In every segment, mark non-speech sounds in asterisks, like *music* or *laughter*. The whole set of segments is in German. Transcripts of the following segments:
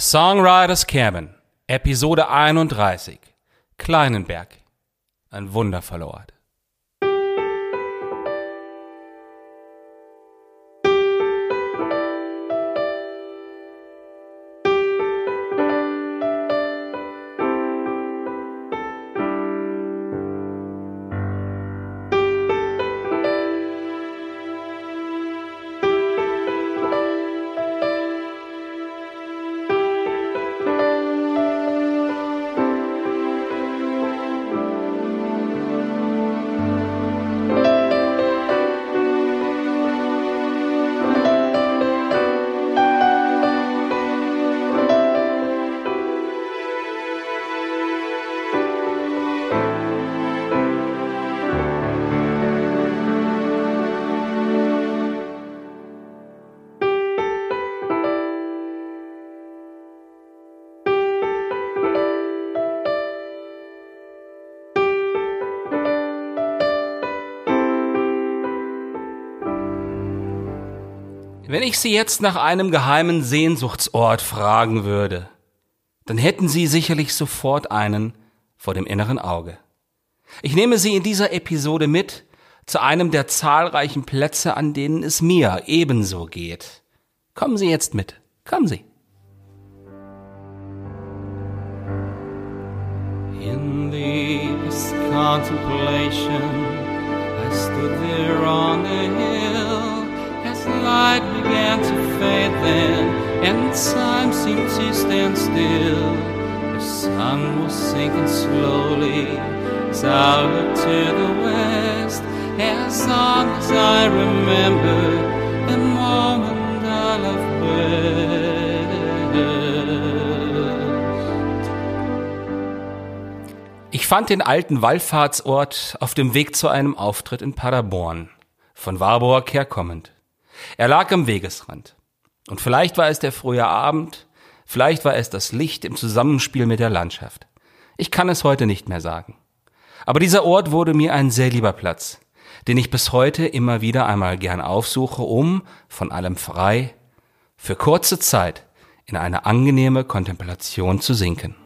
Songwriter's Cabin, Episode 31, Kleinenberg, ein wundervoller Ort. Wenn ich Sie jetzt nach einem geheimen Sehnsuchtsort fragen würde, dann hätten Sie sicherlich sofort einen vor dem inneren Auge. Ich nehme Sie in dieser Episode mit zu einem der zahlreichen Plätze, an denen es mir ebenso geht. Kommen Sie jetzt mit. Kommen Sie. In deepest contemplation, light began to fade then, and time seemed to stand still. The sun was sinking slowly as I looked to the west, as long as I remember the moment I best. Ich fand den alten Wallfahrtsort auf dem Weg zu einem Auftritt in Paderborn, von Warburg herkommend. Er lag am Wegesrand. Und vielleicht war es der frühe Abend, vielleicht war es das Licht im Zusammenspiel mit der Landschaft. Ich kann es heute nicht mehr sagen. Aber dieser Ort wurde mir ein sehr lieber Platz, den ich bis heute immer wieder einmal gern aufsuche, um, von allem frei, für kurze Zeit in eine angenehme Kontemplation zu sinken.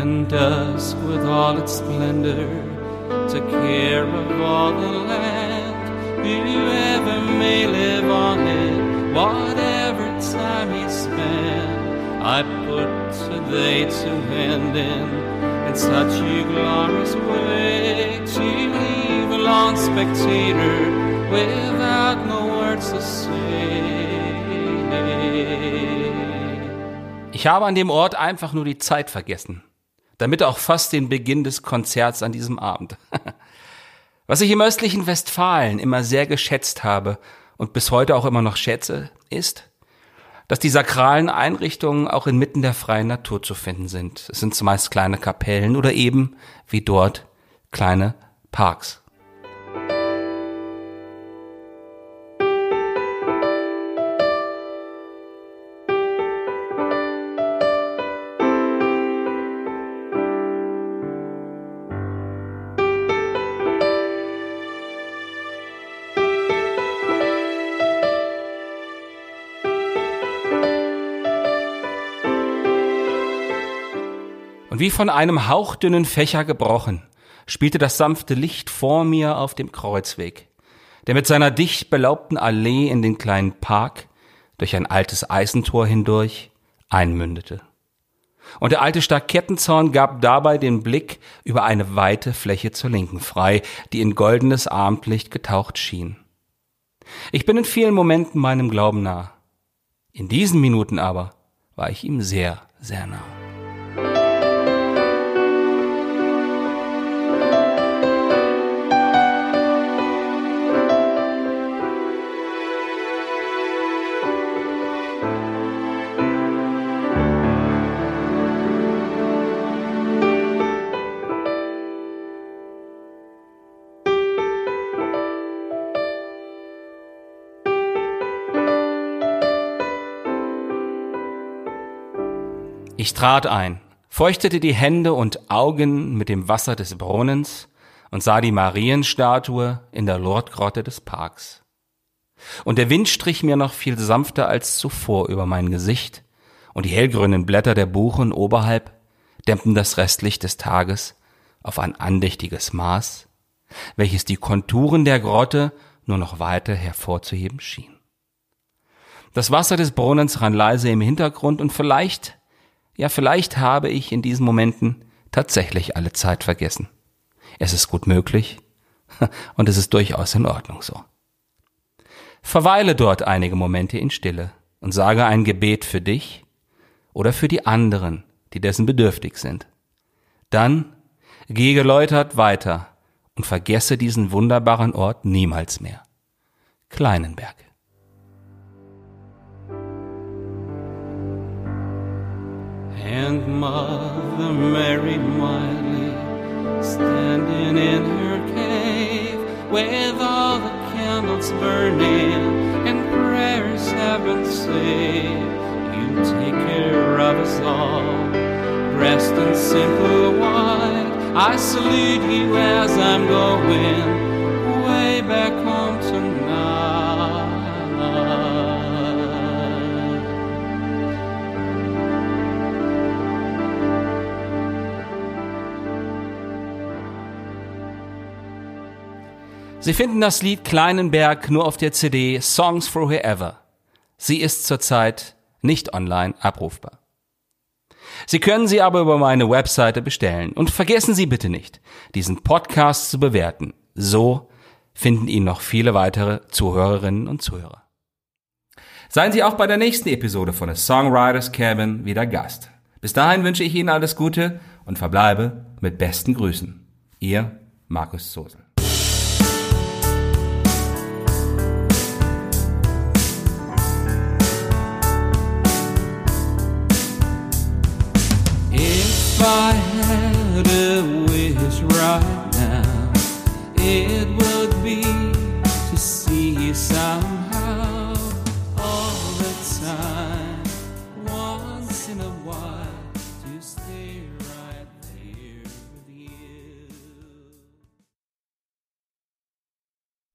And dusk with all its splendor took care of all the land. Whoever may live on it, whatever time he spent, I put today to end in, in such a glorious way to leave a lone spectator without no words to say. Ich habe an dem Ort einfach nur die Zeit vergessen. Damit auch fast den Beginn des Konzerts an diesem Abend. *laughs* Was ich im östlichen Westfalen immer sehr geschätzt habe und bis heute auch immer noch schätze, ist, dass die sakralen Einrichtungen auch inmitten der freien Natur zu finden sind. Es sind zumeist kleine Kapellen oder eben, wie dort, kleine Parks. Wie von einem hauchdünnen Fächer gebrochen, spielte das sanfte Licht vor mir auf dem Kreuzweg, der mit seiner dicht belaubten Allee in den kleinen Park durch ein altes Eisentor hindurch einmündete. Und der alte Stakettenzaun gab dabei den Blick über eine weite Fläche zur Linken frei, die in goldenes Abendlicht getaucht schien. Ich bin in vielen Momenten meinem Glauben nah. In diesen Minuten aber war ich ihm sehr, sehr nah. Ich trat ein, feuchtete die Hände und Augen mit dem Wasser des Brunnens und sah die Marienstatue in der Lordgrotte des Parks. Und der Wind strich mir noch viel sanfter als zuvor über mein Gesicht, und die hellgrünen Blätter der Buchen oberhalb dämmten das Restlicht des Tages auf ein andächtiges Maß, welches die Konturen der Grotte nur noch weiter hervorzuheben schien. Das Wasser des Brunnens rann leise im Hintergrund und vielleicht ja, vielleicht habe ich in diesen Momenten tatsächlich alle Zeit vergessen. Es ist gut möglich *laughs* und es ist durchaus in Ordnung so. Verweile dort einige Momente in Stille und sage ein Gebet für dich oder für die anderen, die dessen bedürftig sind. Dann gehe geläutert weiter und vergesse diesen wunderbaren Ort niemals mehr. Kleinenberg. And Mother Mary Miley, standing in her cave, with all the candles burning and prayers have been said. You take care of us all, dressed in simple white. I salute you as I'm going way back home Sie finden das Lied Kleinenberg nur auf der CD Songs for Whoever. Sie ist zurzeit nicht online abrufbar. Sie können sie aber über meine Webseite bestellen. Und vergessen Sie bitte nicht, diesen Podcast zu bewerten. So finden ihn noch viele weitere Zuhörerinnen und Zuhörer. Seien Sie auch bei der nächsten Episode von A Songwriters Cabin wieder Gast. Bis dahin wünsche ich Ihnen alles Gute und verbleibe mit besten Grüßen. Ihr Markus Zosel. If I had a wish right